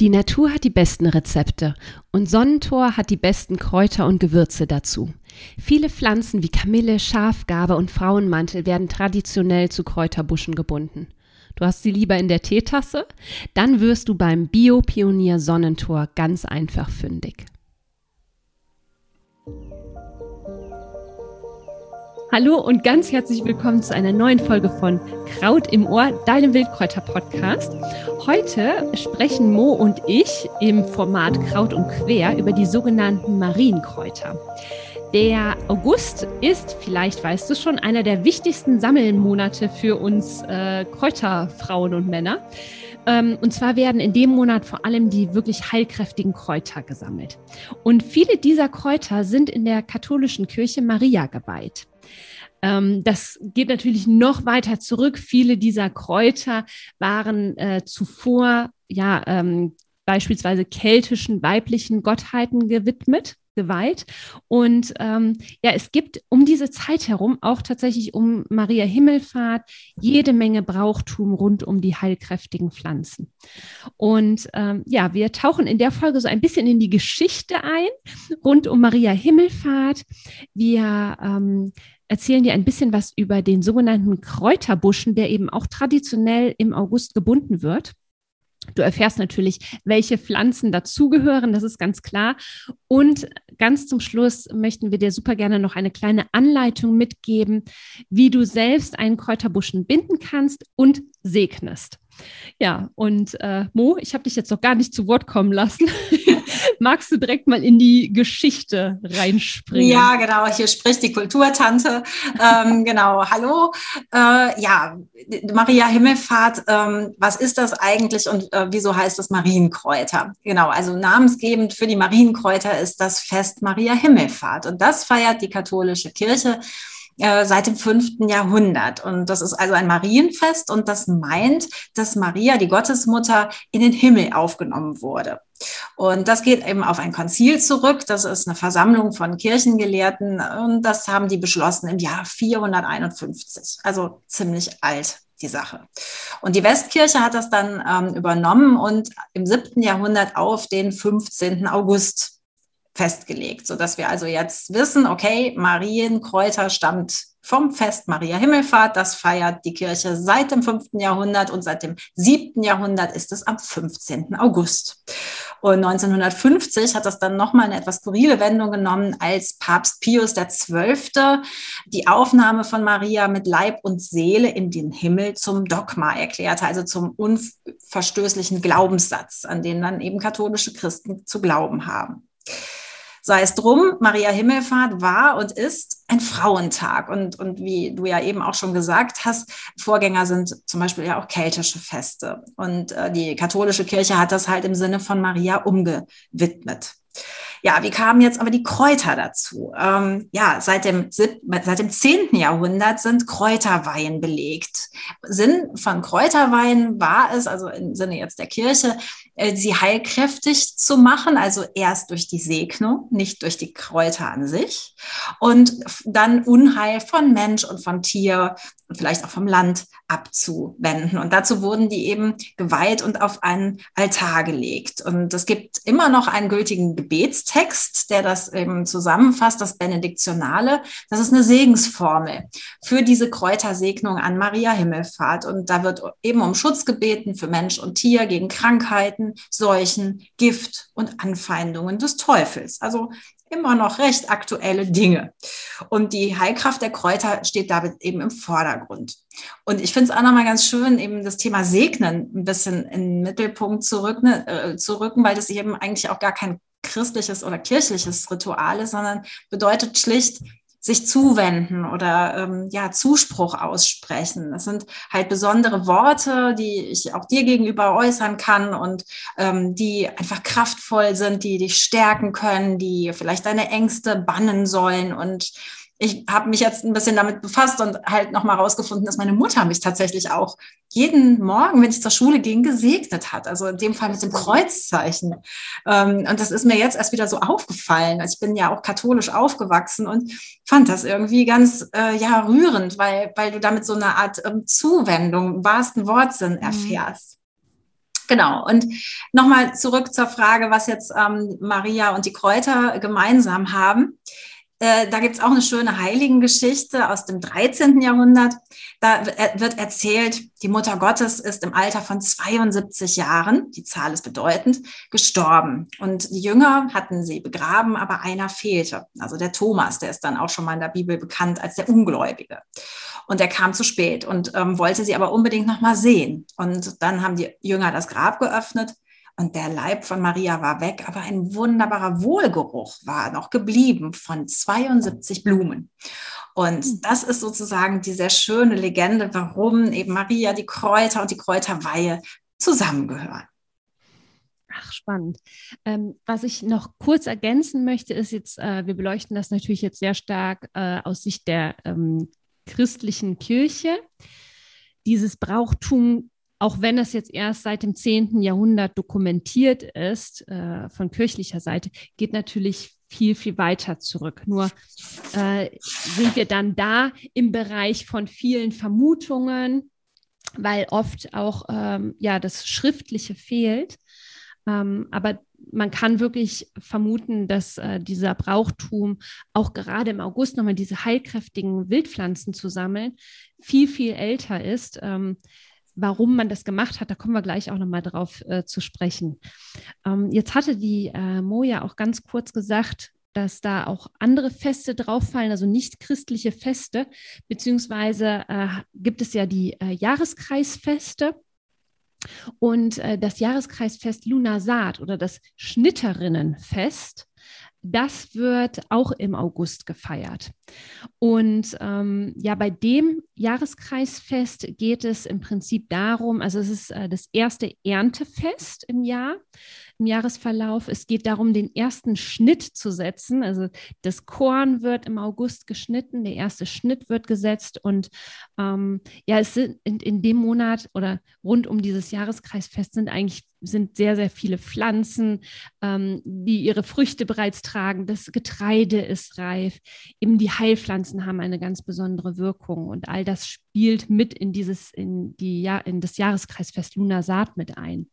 Die Natur hat die besten Rezepte und Sonnentor hat die besten Kräuter und Gewürze dazu. Viele Pflanzen wie Kamille, Schafgarbe und Frauenmantel werden traditionell zu Kräuterbuschen gebunden. Du hast sie lieber in der Teetasse? Dann wirst du beim Biopionier Sonnentor ganz einfach fündig. Hallo und ganz herzlich willkommen zu einer neuen Folge von Kraut im Ohr, deinem Wildkräuter-Podcast. Heute sprechen Mo und ich im Format Kraut und Quer über die sogenannten Marienkräuter. Der August ist, vielleicht weißt du schon, einer der wichtigsten Sammelmonate für uns äh, Kräuterfrauen und Männer. Ähm, und zwar werden in dem Monat vor allem die wirklich heilkräftigen Kräuter gesammelt. Und viele dieser Kräuter sind in der katholischen Kirche Maria geweiht. Ähm, das geht natürlich noch weiter zurück. Viele dieser Kräuter waren äh, zuvor ja ähm, beispielsweise keltischen weiblichen Gottheiten gewidmet geweiht. Und ähm, ja, es gibt um diese Zeit herum auch tatsächlich um Maria Himmelfahrt jede Menge Brauchtum rund um die heilkräftigen Pflanzen. Und ähm, ja, wir tauchen in der Folge so ein bisschen in die Geschichte ein rund um Maria Himmelfahrt. Wir ähm, erzählen dir ein bisschen was über den sogenannten Kräuterbuschen, der eben auch traditionell im August gebunden wird. Du erfährst natürlich, welche Pflanzen dazugehören, das ist ganz klar. Und ganz zum Schluss möchten wir dir super gerne noch eine kleine Anleitung mitgeben, wie du selbst einen Kräuterbuschen binden kannst und segnest. Ja, und äh, Mo, ich habe dich jetzt noch gar nicht zu Wort kommen lassen. Magst du direkt mal in die Geschichte reinspringen? Ja, genau. Hier spricht die Kulturtante. ähm, genau. Hallo. Äh, ja, Maria Himmelfahrt. Ähm, was ist das eigentlich und äh, wieso heißt das Marienkräuter? Genau. Also namensgebend für die Marienkräuter ist das Fest Maria Himmelfahrt und das feiert die katholische Kirche äh, seit dem fünften Jahrhundert. Und das ist also ein Marienfest und das meint, dass Maria, die Gottesmutter, in den Himmel aufgenommen wurde. Und das geht eben auf ein Konzil zurück. Das ist eine Versammlung von Kirchengelehrten und das haben die beschlossen im Jahr 451. Also ziemlich alt die Sache. Und die Westkirche hat das dann ähm, übernommen und im siebten Jahrhundert auf den 15. August festgelegt, sodass wir also jetzt wissen, okay, Marienkräuter stammt vom Fest Maria Himmelfahrt. Das feiert die Kirche seit dem 5. Jahrhundert und seit dem 7. Jahrhundert ist es am 15. August. Und 1950 hat das dann nochmal eine etwas skurrile Wendung genommen, als Papst Pius XII. die Aufnahme von Maria mit Leib und Seele in den Himmel zum Dogma erklärte, also zum unverstößlichen Glaubenssatz, an den dann eben katholische Christen zu glauben haben. Sei es drum, Maria Himmelfahrt war und ist ein Frauentag. Und, und wie du ja eben auch schon gesagt hast, Vorgänger sind zum Beispiel ja auch keltische Feste. Und äh, die katholische Kirche hat das halt im Sinne von Maria umgewidmet. Ja, wie kamen jetzt aber die Kräuter dazu? Ähm, ja, seit dem, seit dem 10. Jahrhundert sind Kräuterweihen belegt. Sinn von Kräuterweihen war es, also im Sinne jetzt der Kirche, sie heilkräftig zu machen, also erst durch die Segnung, nicht durch die Kräuter an sich. Und dann Unheil von Mensch und von Tier und vielleicht auch vom Land abzuwenden. Und dazu wurden die eben geweiht und auf einen Altar gelegt. Und es gibt immer noch einen gültigen Gebetstext, der das eben zusammenfasst, das Benediktionale. Das ist eine Segensformel für diese Kräutersegnung an Maria Himmelfahrt. Und da wird eben um Schutz gebeten für Mensch und Tier gegen Krankheiten, Seuchen, Gift und Anfeindungen des Teufels. Also immer noch recht aktuelle Dinge. Und die Heilkraft der Kräuter steht damit eben im Vordergrund. Und ich finde es auch nochmal ganz schön, eben das Thema Segnen ein bisschen in den Mittelpunkt zu rücken, äh, zu rücken weil das eben eigentlich auch gar kein christliches oder kirchliches Ritual ist, sondern bedeutet schlicht, sich zuwenden oder ähm, ja Zuspruch aussprechen. Das sind halt besondere Worte, die ich auch dir gegenüber äußern kann und ähm, die einfach kraftvoll sind, die dich stärken können, die vielleicht deine Ängste bannen sollen und ich habe mich jetzt ein bisschen damit befasst und halt nochmal rausgefunden, dass meine Mutter mich tatsächlich auch jeden Morgen, wenn ich zur Schule ging, gesegnet hat. Also in dem Fall mit dem Kreuzzeichen. Ähm, und das ist mir jetzt erst wieder so aufgefallen. Also ich bin ja auch katholisch aufgewachsen und fand das irgendwie ganz äh, ja rührend, weil, weil du damit so eine Art ähm, Zuwendung, im wahrsten Wortsinn mhm. erfährst. Genau. Und nochmal zurück zur Frage, was jetzt ähm, Maria und die Kräuter gemeinsam haben. Äh, da gibt es auch eine schöne Heiligengeschichte aus dem 13. Jahrhundert. Da wird erzählt, die Mutter Gottes ist im Alter von 72 Jahren, die Zahl ist bedeutend, gestorben. Und die Jünger hatten sie begraben, aber einer fehlte. Also der Thomas, der ist dann auch schon mal in der Bibel bekannt als der Ungläubige. Und er kam zu spät und ähm, wollte sie aber unbedingt noch mal sehen. Und dann haben die Jünger das Grab geöffnet und der Leib von Maria war weg, aber ein wunderbarer Wohlgeruch war noch geblieben von 72 Blumen. Und hm. das ist sozusagen die sehr schöne Legende, warum eben Maria, die Kräuter und die Kräuterweihe zusammengehören. Ach, spannend. Ähm, was ich noch kurz ergänzen möchte, ist jetzt, äh, wir beleuchten das natürlich jetzt sehr stark äh, aus Sicht der ähm, christlichen Kirche. Dieses Brauchtum auch wenn es jetzt erst seit dem 10. Jahrhundert dokumentiert ist, äh, von kirchlicher Seite, geht natürlich viel, viel weiter zurück. Nur äh, sind wir dann da im Bereich von vielen Vermutungen, weil oft auch ähm, ja, das Schriftliche fehlt. Ähm, aber man kann wirklich vermuten, dass äh, dieser Brauchtum auch gerade im August nochmal diese heilkräftigen Wildpflanzen zu sammeln, viel, viel älter ist. Ähm, warum man das gemacht hat, da kommen wir gleich auch nochmal drauf äh, zu sprechen. Ähm, jetzt hatte die äh, Moja auch ganz kurz gesagt, dass da auch andere Feste drauffallen, also nicht christliche Feste, beziehungsweise äh, gibt es ja die äh, Jahreskreisfeste. Und äh, das Jahreskreisfest Lunasat oder das Schnitterinnenfest das wird auch im August gefeiert. Und ähm, ja, bei dem Jahreskreisfest geht es im Prinzip darum, also es ist äh, das erste Erntefest im Jahr im Jahresverlauf. Es geht darum, den ersten Schnitt zu setzen. Also das Korn wird im August geschnitten, der erste Schnitt wird gesetzt und ähm, ja, es sind in, in, dem Monat oder rund um dieses Jahreskreisfest sind eigentlich sind sehr, sehr viele Pflanzen, ähm, die ihre Früchte bereits tragen. Das Getreide ist reif. Eben die Heilpflanzen haben eine ganz besondere Wirkung und all das spielt mit in dieses, in die, ja, in das Jahreskreisfest Lunasat mit ein.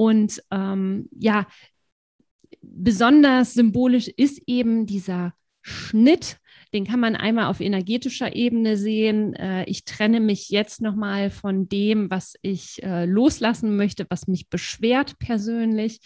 Und ähm, ja, besonders symbolisch ist eben dieser Schnitt den kann man einmal auf energetischer Ebene sehen. Äh, ich trenne mich jetzt nochmal von dem, was ich äh, loslassen möchte, was mich beschwert persönlich.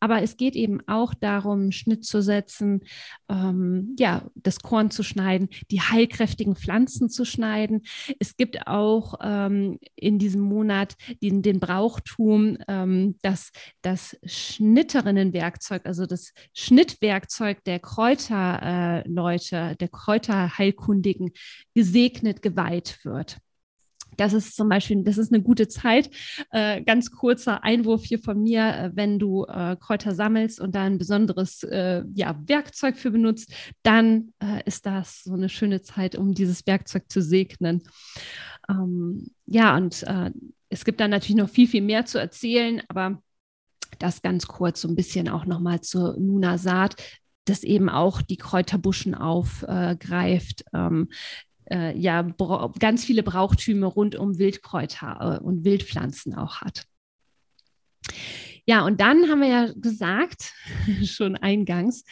Aber es geht eben auch darum, Schnitt zu setzen, ähm, ja, das Korn zu schneiden, die heilkräftigen Pflanzen zu schneiden. Es gibt auch ähm, in diesem Monat den, den Brauchtum, ähm, dass das Schnitterinnenwerkzeug, also das Schnittwerkzeug der Kräuterleute, äh, der Kräuterheilkundigen gesegnet, geweiht wird. Das ist zum Beispiel, das ist eine gute Zeit. Äh, ganz kurzer Einwurf hier von mir, äh, wenn du äh, Kräuter sammelst und da ein besonderes äh, ja, Werkzeug für benutzt, dann äh, ist das so eine schöne Zeit, um dieses Werkzeug zu segnen. Ähm, ja, und äh, es gibt dann natürlich noch viel, viel mehr zu erzählen, aber das ganz kurz so ein bisschen auch nochmal zur Nuna Saat das eben auch die Kräuterbuschen aufgreift. Ähm, äh, ja, ganz viele Brauchtüme rund um Wildkräuter äh, und Wildpflanzen auch hat. Ja, und dann haben wir ja gesagt, schon eingangs,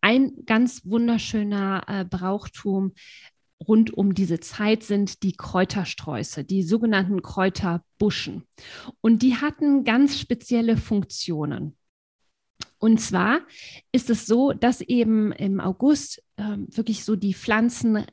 ein ganz wunderschöner äh, Brauchtum rund um diese Zeit sind die Kräutersträuße, die sogenannten Kräuterbuschen. Und die hatten ganz spezielle Funktionen. Und zwar ist es so, dass eben im August äh, wirklich so die Pflanzen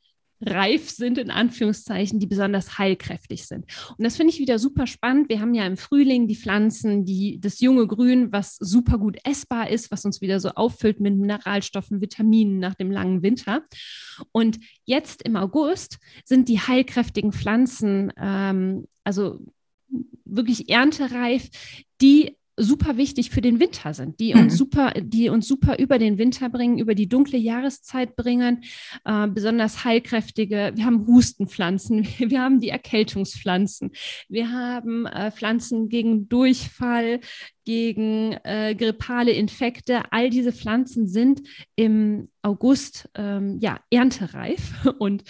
reif sind, in Anführungszeichen, die besonders heilkräftig sind. Und das finde ich wieder super spannend. Wir haben ja im Frühling die Pflanzen, die, das junge Grün, was super gut essbar ist, was uns wieder so auffüllt mit Mineralstoffen, Vitaminen nach dem langen Winter. Und jetzt im August sind die heilkräftigen Pflanzen, ähm, also wirklich erntereif, die super wichtig für den Winter sind, die uns mhm. super, die uns super über den Winter bringen, über die dunkle Jahreszeit bringen, äh, besonders heilkräftige. Wir haben Hustenpflanzen, wir haben die Erkältungspflanzen, wir haben äh, Pflanzen gegen Durchfall, gegen äh, grippale Infekte. All diese Pflanzen sind im August ähm, ja erntereif und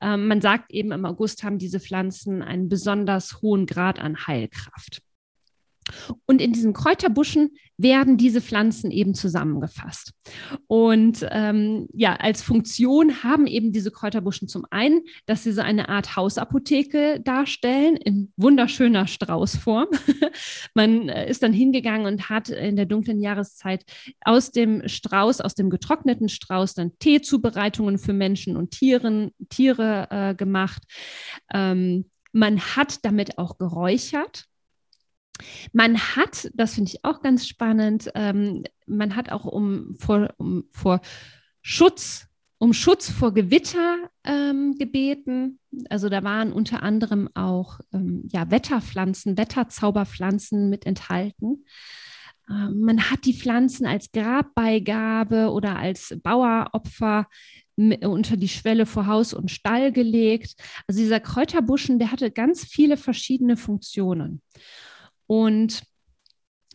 ähm, man sagt eben im August haben diese Pflanzen einen besonders hohen Grad an Heilkraft. Und in diesen Kräuterbuschen werden diese Pflanzen eben zusammengefasst. Und ähm, ja, als Funktion haben eben diese Kräuterbuschen zum einen, dass sie so eine Art Hausapotheke darstellen in wunderschöner Straußform. Man äh, ist dann hingegangen und hat in der dunklen Jahreszeit aus dem Strauß, aus dem getrockneten Strauß, dann Teezubereitungen für Menschen und Tieren, Tiere äh, gemacht. Ähm, man hat damit auch geräuchert. Man hat, das finde ich auch ganz spannend, ähm, man hat auch um vor, um vor Schutz, um Schutz vor Gewitter ähm, gebeten. Also da waren unter anderem auch ähm, ja, Wetterpflanzen, Wetterzauberpflanzen mit enthalten. Ähm, man hat die Pflanzen als Grabbeigabe oder als Baueropfer unter die Schwelle vor Haus und Stall gelegt. Also dieser Kräuterbuschen, der hatte ganz viele verschiedene Funktionen. Und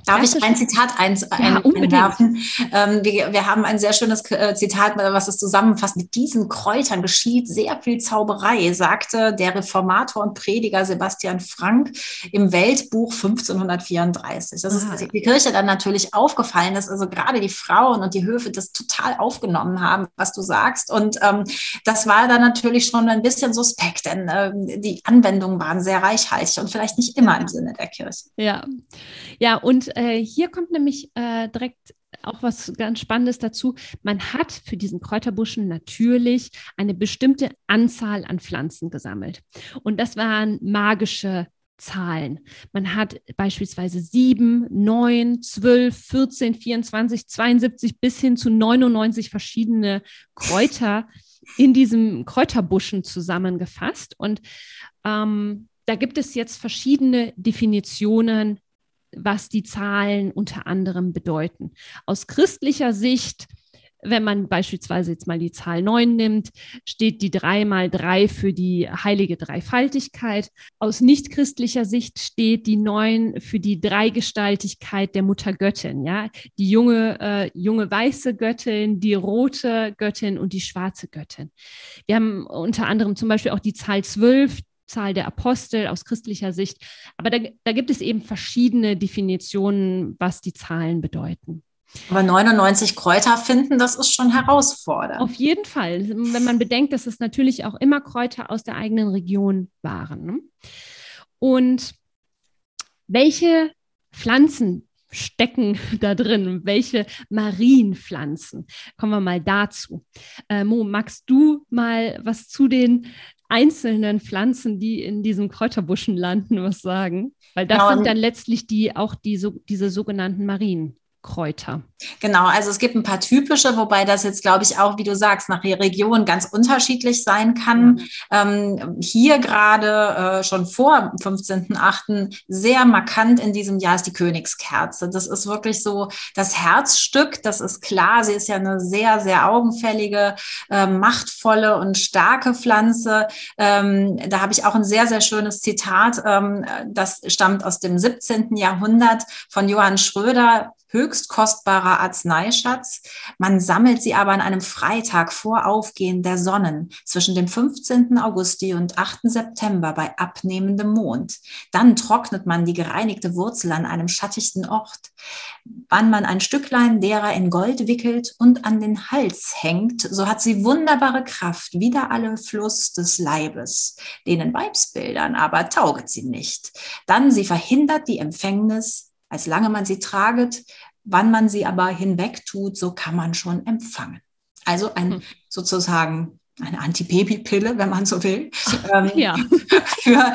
Darf ich ein Zitat ein, ja, einwerfen? Ähm, wir, wir, haben ein sehr schönes äh, Zitat, was es zusammenfasst. Mit diesen Kräutern geschieht sehr viel Zauberei, sagte der Reformator und Prediger Sebastian Frank im Weltbuch 1534. Das ist ah. die Kirche dann natürlich aufgefallen, dass also gerade die Frauen und die Höfe das total aufgenommen haben, was du sagst. Und ähm, das war dann natürlich schon ein bisschen suspekt, denn äh, die Anwendungen waren sehr reichhaltig und vielleicht nicht immer im Sinne der Kirche. Ja, ja und äh, hier kommt nämlich äh, direkt auch was ganz Spannendes dazu. Man hat für diesen Kräuterbuschen natürlich eine bestimmte Anzahl an Pflanzen gesammelt. Und das waren magische Zahlen. Man hat beispielsweise 7, 9, 12, 14, 24, 72 bis hin zu 99 verschiedene Kräuter in diesem Kräuterbuschen zusammengefasst. Und ähm, da gibt es jetzt verschiedene Definitionen was die Zahlen unter anderem bedeuten. Aus christlicher Sicht wenn man beispielsweise jetzt mal die Zahl 9 nimmt, steht die 3 mal 3 für die heilige Dreifaltigkeit. Aus nichtchristlicher Sicht steht die 9 für die Dreigestaltigkeit der Mutter Göttin. Ja? Die junge, äh, junge weiße Göttin, die rote Göttin und die schwarze Göttin. Wir haben unter anderem zum Beispiel auch die Zahl 12, Zahl der Apostel aus christlicher Sicht. Aber da, da gibt es eben verschiedene Definitionen, was die Zahlen bedeuten. Aber 99 Kräuter finden, das ist schon herausfordernd. Auf jeden Fall, wenn man bedenkt, dass es natürlich auch immer Kräuter aus der eigenen Region waren. Ne? Und welche Pflanzen stecken da drin? Welche Marienpflanzen? Kommen wir mal dazu. Äh, Mo, magst du mal was zu den einzelnen Pflanzen, die in diesem Kräuterbuschen landen, was sagen? Weil das genau. sind dann letztlich die auch die, so, diese sogenannten Marien. Kräuter. Genau, also es gibt ein paar typische, wobei das jetzt, glaube ich, auch, wie du sagst, nach der Region ganz unterschiedlich sein kann. Ähm, hier gerade äh, schon vor 15.8. sehr markant in diesem Jahr ist die Königskerze. Das ist wirklich so das Herzstück. Das ist klar, sie ist ja eine sehr, sehr augenfällige, äh, machtvolle und starke Pflanze. Ähm, da habe ich auch ein sehr, sehr schönes Zitat. Ähm, das stammt aus dem 17. Jahrhundert von Johann Schröder höchst kostbarer Arzneischatz. Man sammelt sie aber an einem Freitag vor Aufgehen der Sonnen zwischen dem 15. Augusti und 8. September bei abnehmendem Mond. Dann trocknet man die gereinigte Wurzel an einem schattigen Ort. Wann man ein Stücklein derer in Gold wickelt und an den Hals hängt, so hat sie wunderbare Kraft, wider alle Fluss des Leibes. Denen Weibsbildern aber tauget sie nicht. Dann sie verhindert die Empfängnis, als lange man sie traget, wann man sie aber hinweg tut, so kann man schon empfangen. Also ein hm. sozusagen eine Antibabypille, wenn man so will, ähm, ja. für,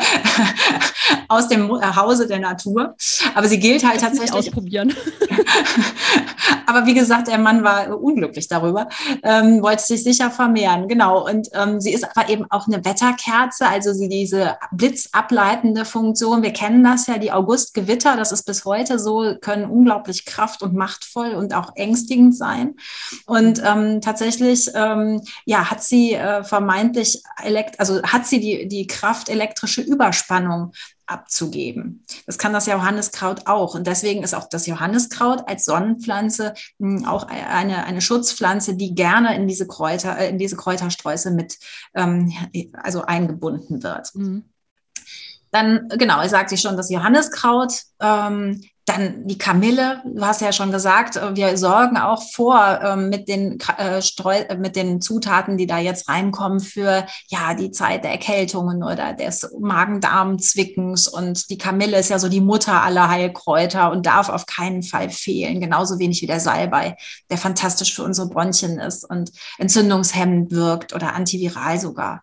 aus dem Hause der Natur. Aber sie gilt halt tatsächlich. Ausprobieren. Aber wie gesagt, der Mann war unglücklich darüber, ähm, wollte sich sicher vermehren. Genau. Und ähm, sie ist aber eben auch eine Wetterkerze, also sie diese blitzableitende Funktion. Wir kennen das ja, die Augustgewitter, das ist bis heute so, können unglaublich kraft- und machtvoll und auch ängstigend sein. Und ähm, tatsächlich, ähm, ja, hat sie äh, vermeintlich, elekt also hat sie die, die Kraft, elektrische Überspannung abzugeben. Das kann das Johanniskraut auch. Und deswegen ist auch das Johanniskraut als Sonnenpflanze mh, hm, auch eine, eine Schutzpflanze, die gerne in diese Kräuter, äh, in diese Kräutersträuße mit ähm, also eingebunden wird. Mhm. Dann, genau, ich sagte schon, das Johanniskraut, ähm, dann die Kamille, du hast ja schon gesagt, äh, wir sorgen auch vor ähm, mit, den, äh, Streu, äh, mit den Zutaten, die da jetzt reinkommen für ja die Zeit der Erkältungen oder des Magen-Darm-Zwickens. Und die Kamille ist ja so die Mutter aller Heilkräuter und darf auf keinen Fall fehlen. Genauso wenig wie der Salbei, der fantastisch für unsere Bronchien ist und entzündungshemmend wirkt oder antiviral sogar.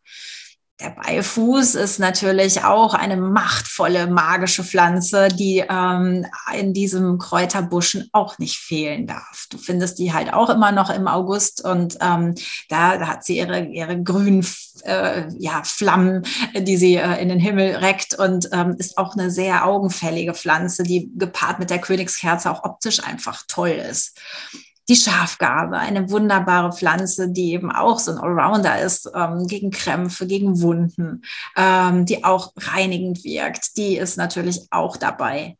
Der Beifuß ist natürlich auch eine machtvolle magische Pflanze, die ähm, in diesem Kräuterbuschen auch nicht fehlen darf. Du findest die halt auch immer noch im August und ähm, da, da, hat sie ihre, ihre grünen äh, ja, Flammen, die sie äh, in den Himmel reckt und ähm, ist auch eine sehr augenfällige Pflanze, die gepaart mit der Königskerze auch optisch einfach toll ist die Schafgarbe, eine wunderbare Pflanze, die eben auch so ein Allrounder ist, ähm, gegen Krämpfe, gegen Wunden, ähm, die auch reinigend wirkt. Die ist natürlich auch dabei.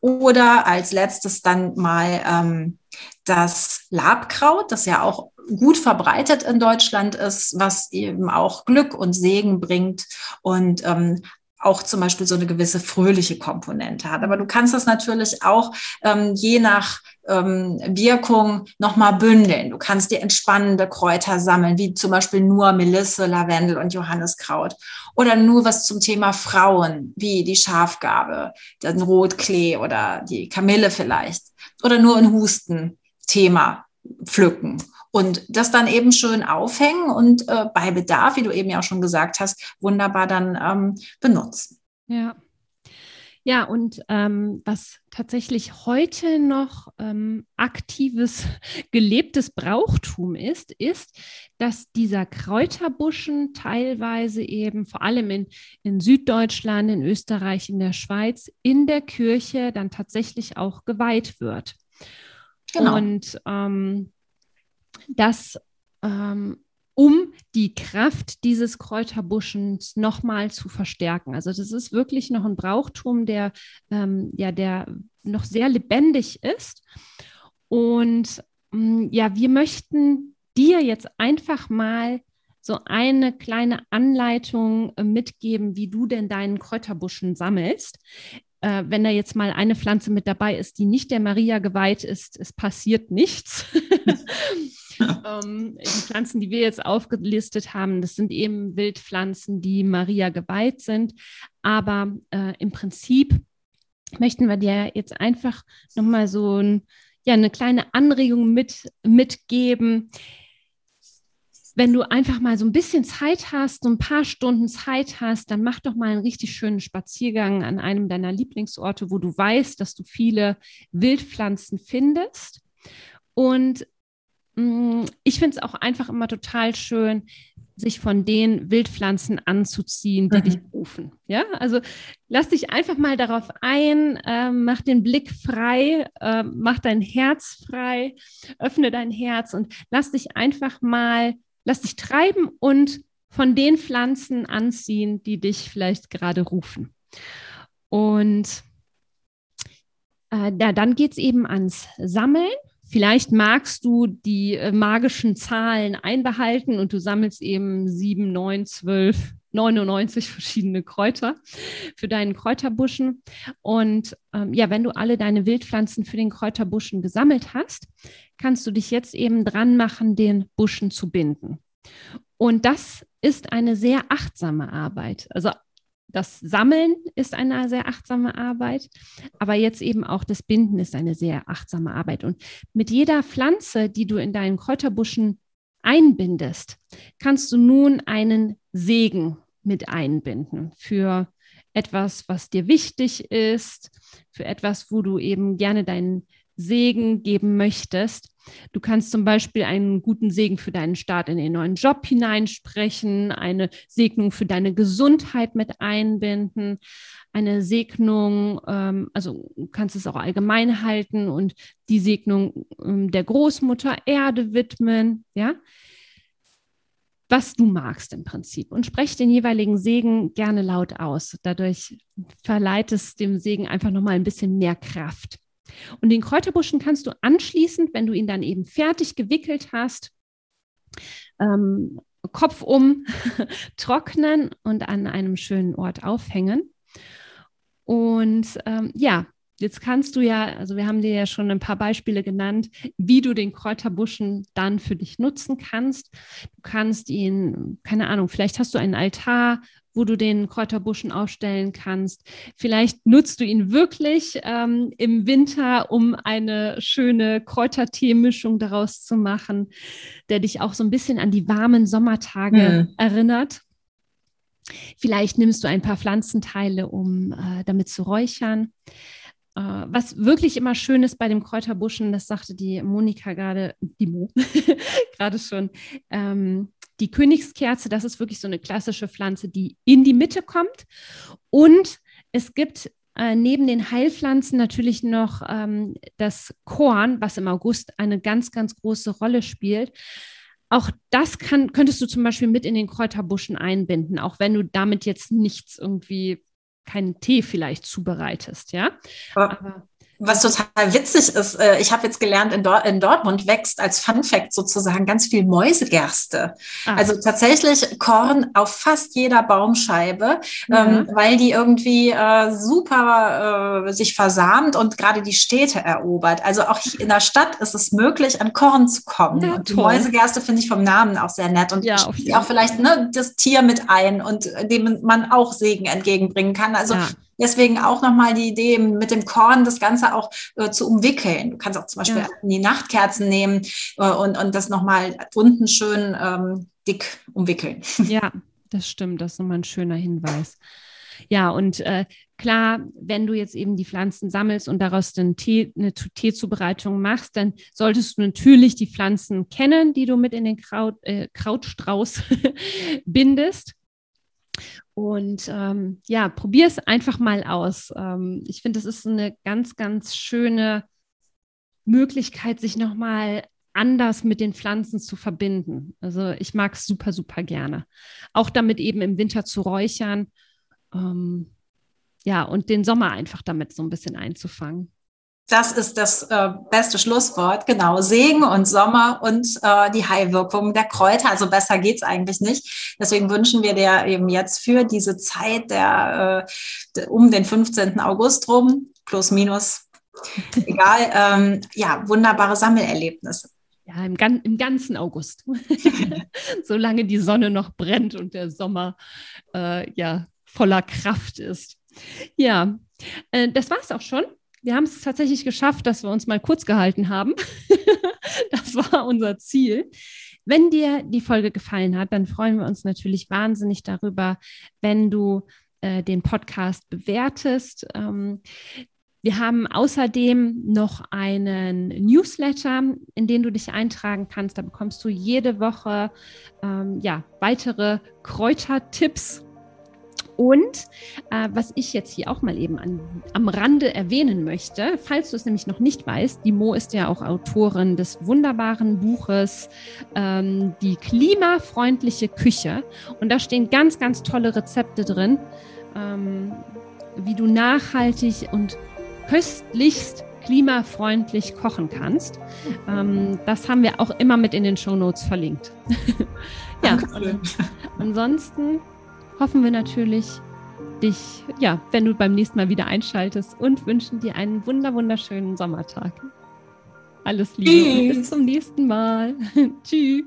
Oder als letztes dann mal ähm, das Labkraut, das ja auch gut verbreitet in Deutschland ist, was eben auch Glück und Segen bringt und ähm, auch zum Beispiel so eine gewisse fröhliche Komponente hat. Aber du kannst das natürlich auch ähm, je nach ähm, Wirkung nochmal bündeln. Du kannst dir entspannende Kräuter sammeln, wie zum Beispiel nur Melisse, Lavendel und Johanniskraut. Oder nur was zum Thema Frauen, wie die Schafgabe, den Rotklee oder die Kamille vielleicht. Oder nur ein Husten-Thema pflücken und das dann eben schön aufhängen und äh, bei Bedarf, wie du eben ja auch schon gesagt hast, wunderbar dann ähm, benutzen. Ja. Ja, und ähm, was tatsächlich heute noch ähm, aktives, gelebtes Brauchtum ist, ist, dass dieser Kräuterbuschen teilweise eben, vor allem in, in Süddeutschland, in Österreich, in der Schweiz, in der Kirche dann tatsächlich auch geweiht wird. Genau. Und ähm, dass ähm, um die Kraft dieses Kräuterbuschens nochmal zu verstärken. Also das ist wirklich noch ein Brauchtum, der ähm, ja der noch sehr lebendig ist. Und ähm, ja, wir möchten dir jetzt einfach mal so eine kleine Anleitung äh, mitgeben, wie du denn deinen Kräuterbuschen sammelst. Äh, wenn da jetzt mal eine Pflanze mit dabei ist, die nicht der Maria geweiht ist, es passiert nichts. ähm, die Pflanzen, die wir jetzt aufgelistet haben, das sind eben Wildpflanzen, die Maria geweiht sind. Aber äh, im Prinzip möchten wir dir jetzt einfach nochmal so ein, ja, eine kleine Anregung mit, mitgeben. Wenn du einfach mal so ein bisschen Zeit hast, so ein paar Stunden Zeit hast, dann mach doch mal einen richtig schönen Spaziergang an einem deiner Lieblingsorte, wo du weißt, dass du viele Wildpflanzen findest. Und Mm, ich finde es auch einfach immer total schön, sich von den Wildpflanzen anzuziehen, die mhm. dich rufen. Ja, also lass dich einfach mal darauf ein, äh, mach den Blick frei, äh, mach dein Herz frei, öffne dein Herz und lass dich einfach mal, lass dich treiben und von den Pflanzen anziehen, die dich vielleicht gerade rufen. Und äh, da, dann geht es eben ans Sammeln. Vielleicht magst du die äh, magischen Zahlen einbehalten und du sammelst eben 7, 9, 12, 99 verschiedene Kräuter für deinen Kräuterbuschen. Und ähm, ja, wenn du alle deine Wildpflanzen für den Kräuterbuschen gesammelt hast, kannst du dich jetzt eben dran machen, den Buschen zu binden. Und das ist eine sehr achtsame Arbeit. Also das Sammeln ist eine sehr achtsame Arbeit, aber jetzt eben auch das Binden ist eine sehr achtsame Arbeit. Und mit jeder Pflanze, die du in deinen Kräuterbuschen einbindest, kannst du nun einen Segen mit einbinden für etwas, was dir wichtig ist, für etwas, wo du eben gerne deinen Segen geben möchtest. Du kannst zum Beispiel einen guten Segen für deinen Start in den neuen Job hineinsprechen, eine Segnung für deine Gesundheit mit einbinden, eine Segnung, ähm, also du kannst es auch allgemein halten und die Segnung ähm, der Großmutter Erde widmen, ja. Was du magst im Prinzip und sprech den jeweiligen Segen gerne laut aus. Dadurch verleiht es dem Segen einfach nochmal ein bisschen mehr Kraft. Und den Kräuterbuschen kannst du anschließend, wenn du ihn dann eben fertig gewickelt hast, ähm, Kopf um trocknen und an einem schönen Ort aufhängen. Und ähm, ja, Jetzt kannst du ja, also wir haben dir ja schon ein paar Beispiele genannt, wie du den Kräuterbuschen dann für dich nutzen kannst. Du kannst ihn, keine Ahnung, vielleicht hast du einen Altar, wo du den Kräuterbuschen aufstellen kannst. Vielleicht nutzt du ihn wirklich ähm, im Winter, um eine schöne Kräutertee-Mischung daraus zu machen, der dich auch so ein bisschen an die warmen Sommertage mhm. erinnert. Vielleicht nimmst du ein paar Pflanzenteile, um äh, damit zu räuchern. Äh, was wirklich immer schön ist bei dem Kräuterbuschen, das sagte die Monika gerade, die Mo, gerade schon, ähm, die Königskerze, das ist wirklich so eine klassische Pflanze, die in die Mitte kommt. Und es gibt äh, neben den Heilpflanzen natürlich noch ähm, das Korn, was im August eine ganz, ganz große Rolle spielt. Auch das kann, könntest du zum Beispiel mit in den Kräuterbuschen einbinden, auch wenn du damit jetzt nichts irgendwie keinen Tee vielleicht zubereitest, ja. Aber was total witzig ist, äh, ich habe jetzt gelernt, in, Dor in, Dortmund wächst als Fun Fact sozusagen ganz viel Mäusegerste. Ah. Also tatsächlich Korn auf fast jeder Baumscheibe, ja. ähm, weil die irgendwie äh, super äh, sich versamt und gerade die Städte erobert. Also auch in der Stadt ist es möglich, an Korn zu kommen. Ja, und Mäusegerste finde ich vom Namen auch sehr nett und ja, auch vielleicht ne, das Tier mit ein und dem man auch Segen entgegenbringen kann. Also ja Deswegen auch nochmal die Idee, mit dem Korn das Ganze auch äh, zu umwickeln. Du kannst auch zum Beispiel ja. die Nachtkerzen nehmen äh, und, und das nochmal unten schön ähm, dick umwickeln. Ja, das stimmt. Das ist nochmal ein schöner Hinweis. Ja, und äh, klar, wenn du jetzt eben die Pflanzen sammelst und daraus dann Tee, eine Teezubereitung machst, dann solltest du natürlich die Pflanzen kennen, die du mit in den Kraut, äh, Krautstrauß bindest. Und ähm, ja, probier es einfach mal aus. Ähm, ich finde, das ist eine ganz, ganz schöne Möglichkeit, sich nochmal anders mit den Pflanzen zu verbinden. Also ich mag es super, super gerne. Auch damit eben im Winter zu räuchern. Ähm, ja, und den Sommer einfach damit so ein bisschen einzufangen. Das ist das äh, beste Schlusswort. Genau, Segen und Sommer und äh, die Heilwirkung der Kräuter. Also besser geht's eigentlich nicht. Deswegen wünschen wir dir eben jetzt für diese Zeit der, äh, um den 15. August rum, plus minus, egal, ähm, ja, wunderbare Sammelerlebnisse. Ja, im, im ganzen August. Solange die Sonne noch brennt und der Sommer äh, ja voller Kraft ist. Ja, äh, das war's auch schon wir haben es tatsächlich geschafft, dass wir uns mal kurz gehalten haben. das war unser Ziel. Wenn dir die Folge gefallen hat, dann freuen wir uns natürlich wahnsinnig darüber, wenn du äh, den Podcast bewertest. Ähm, wir haben außerdem noch einen Newsletter, in den du dich eintragen kannst. Da bekommst du jede Woche ähm, ja, weitere Kräutertipps und äh, was ich jetzt hier auch mal eben an, am Rande erwähnen möchte, falls du es nämlich noch nicht weißt, die Mo ist ja auch Autorin des wunderbaren Buches ähm, Die klimafreundliche Küche. Und da stehen ganz, ganz tolle Rezepte drin, ähm, wie du nachhaltig und köstlichst klimafreundlich kochen kannst. Ähm, das haben wir auch immer mit in den Show Notes verlinkt. ja, ansonsten hoffen wir natürlich, dich, ja, wenn du beim nächsten Mal wieder einschaltest und wünschen dir einen wunder wunderschönen Sommertag. Alles Liebe bis zum nächsten Mal. Tschüss.